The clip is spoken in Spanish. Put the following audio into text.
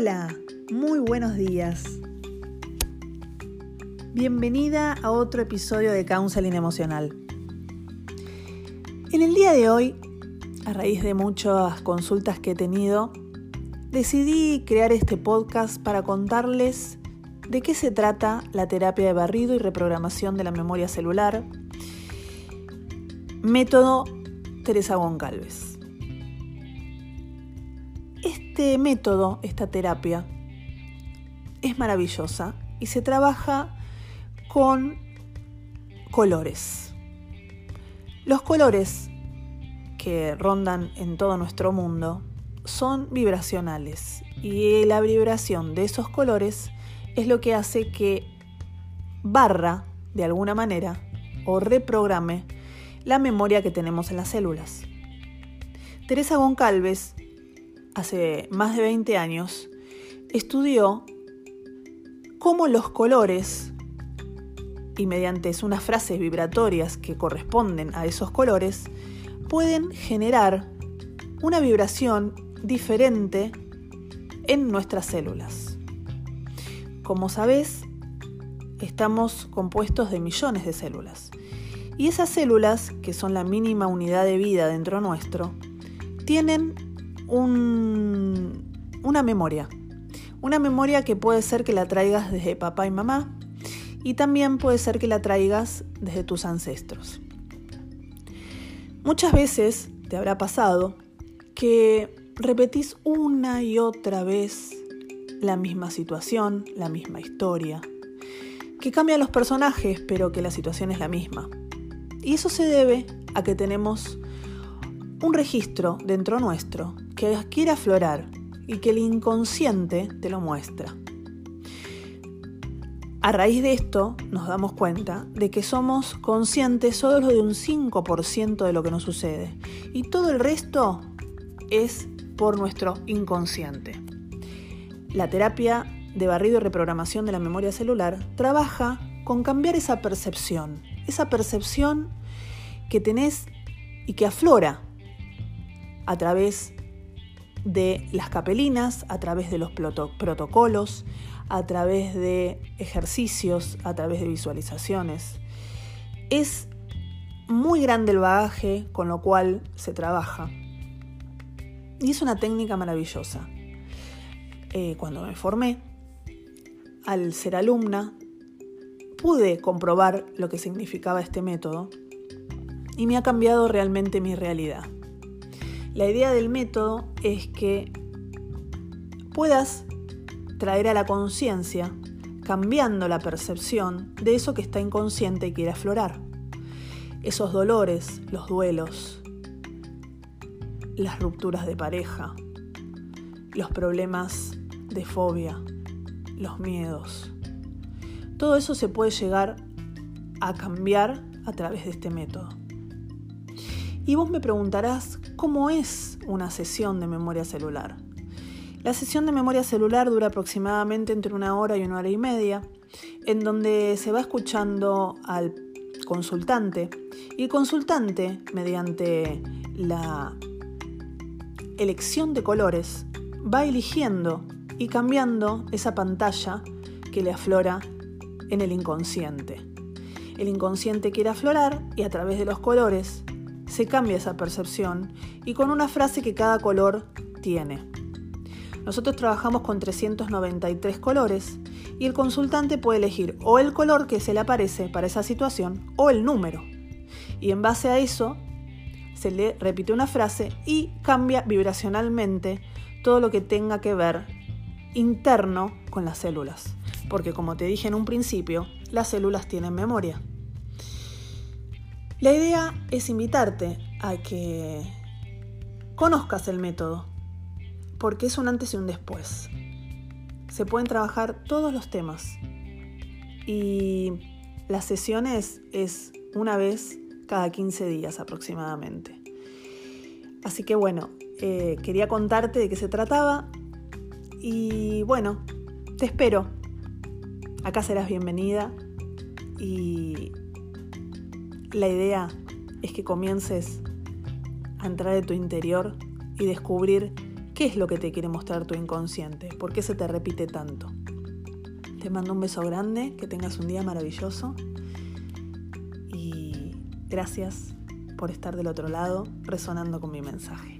Hola, muy buenos días. Bienvenida a otro episodio de Counseling Emocional. En el día de hoy, a raíz de muchas consultas que he tenido, decidí crear este podcast para contarles de qué se trata la terapia de barrido y reprogramación de la memoria celular, método Teresa Goncalves. Este método, esta terapia, es maravillosa y se trabaja con colores. Los colores que rondan en todo nuestro mundo son vibracionales y la vibración de esos colores es lo que hace que barra de alguna manera o reprograme la memoria que tenemos en las células. Teresa Goncalves hace más de 20 años, estudió cómo los colores, y mediante unas frases vibratorias que corresponden a esos colores, pueden generar una vibración diferente en nuestras células. Como sabes, estamos compuestos de millones de células. Y esas células, que son la mínima unidad de vida dentro nuestro, tienen una memoria. Una memoria que puede ser que la traigas desde papá y mamá y también puede ser que la traigas desde tus ancestros. Muchas veces te habrá pasado que repetís una y otra vez la misma situación, la misma historia, que cambian los personajes pero que la situación es la misma. Y eso se debe a que tenemos un registro dentro nuestro que quiere aflorar y que el inconsciente te lo muestra. A raíz de esto nos damos cuenta de que somos conscientes solo de un 5% de lo que nos sucede y todo el resto es por nuestro inconsciente. La terapia de barrido y reprogramación de la memoria celular trabaja con cambiar esa percepción, esa percepción que tenés y que aflora a través de las capelinas, a través de los protocolos, a través de ejercicios, a través de visualizaciones. Es muy grande el bagaje con lo cual se trabaja. Y es una técnica maravillosa. Eh, cuando me formé, al ser alumna, pude comprobar lo que significaba este método y me ha cambiado realmente mi realidad. La idea del método es que puedas traer a la conciencia, cambiando la percepción de eso que está inconsciente y quiere aflorar. Esos dolores, los duelos, las rupturas de pareja, los problemas de fobia, los miedos. Todo eso se puede llegar a cambiar a través de este método. Y vos me preguntarás cómo es una sesión de memoria celular. La sesión de memoria celular dura aproximadamente entre una hora y una hora y media, en donde se va escuchando al consultante y el consultante, mediante la elección de colores, va eligiendo y cambiando esa pantalla que le aflora en el inconsciente. El inconsciente quiere aflorar y a través de los colores se cambia esa percepción y con una frase que cada color tiene. Nosotros trabajamos con 393 colores y el consultante puede elegir o el color que se le aparece para esa situación o el número. Y en base a eso se le repite una frase y cambia vibracionalmente todo lo que tenga que ver interno con las células. Porque como te dije en un principio, las células tienen memoria. La idea es invitarte a que conozcas el método, porque es un antes y un después. Se pueden trabajar todos los temas y las sesiones es una vez cada 15 días aproximadamente. Así que bueno, eh, quería contarte de qué se trataba y bueno, te espero. Acá serás bienvenida y la idea es que comiences a entrar en tu interior y descubrir ¿Qué es lo que te quiere mostrar tu inconsciente? ¿Por qué se te repite tanto? Te mando un beso grande, que tengas un día maravilloso y gracias por estar del otro lado resonando con mi mensaje.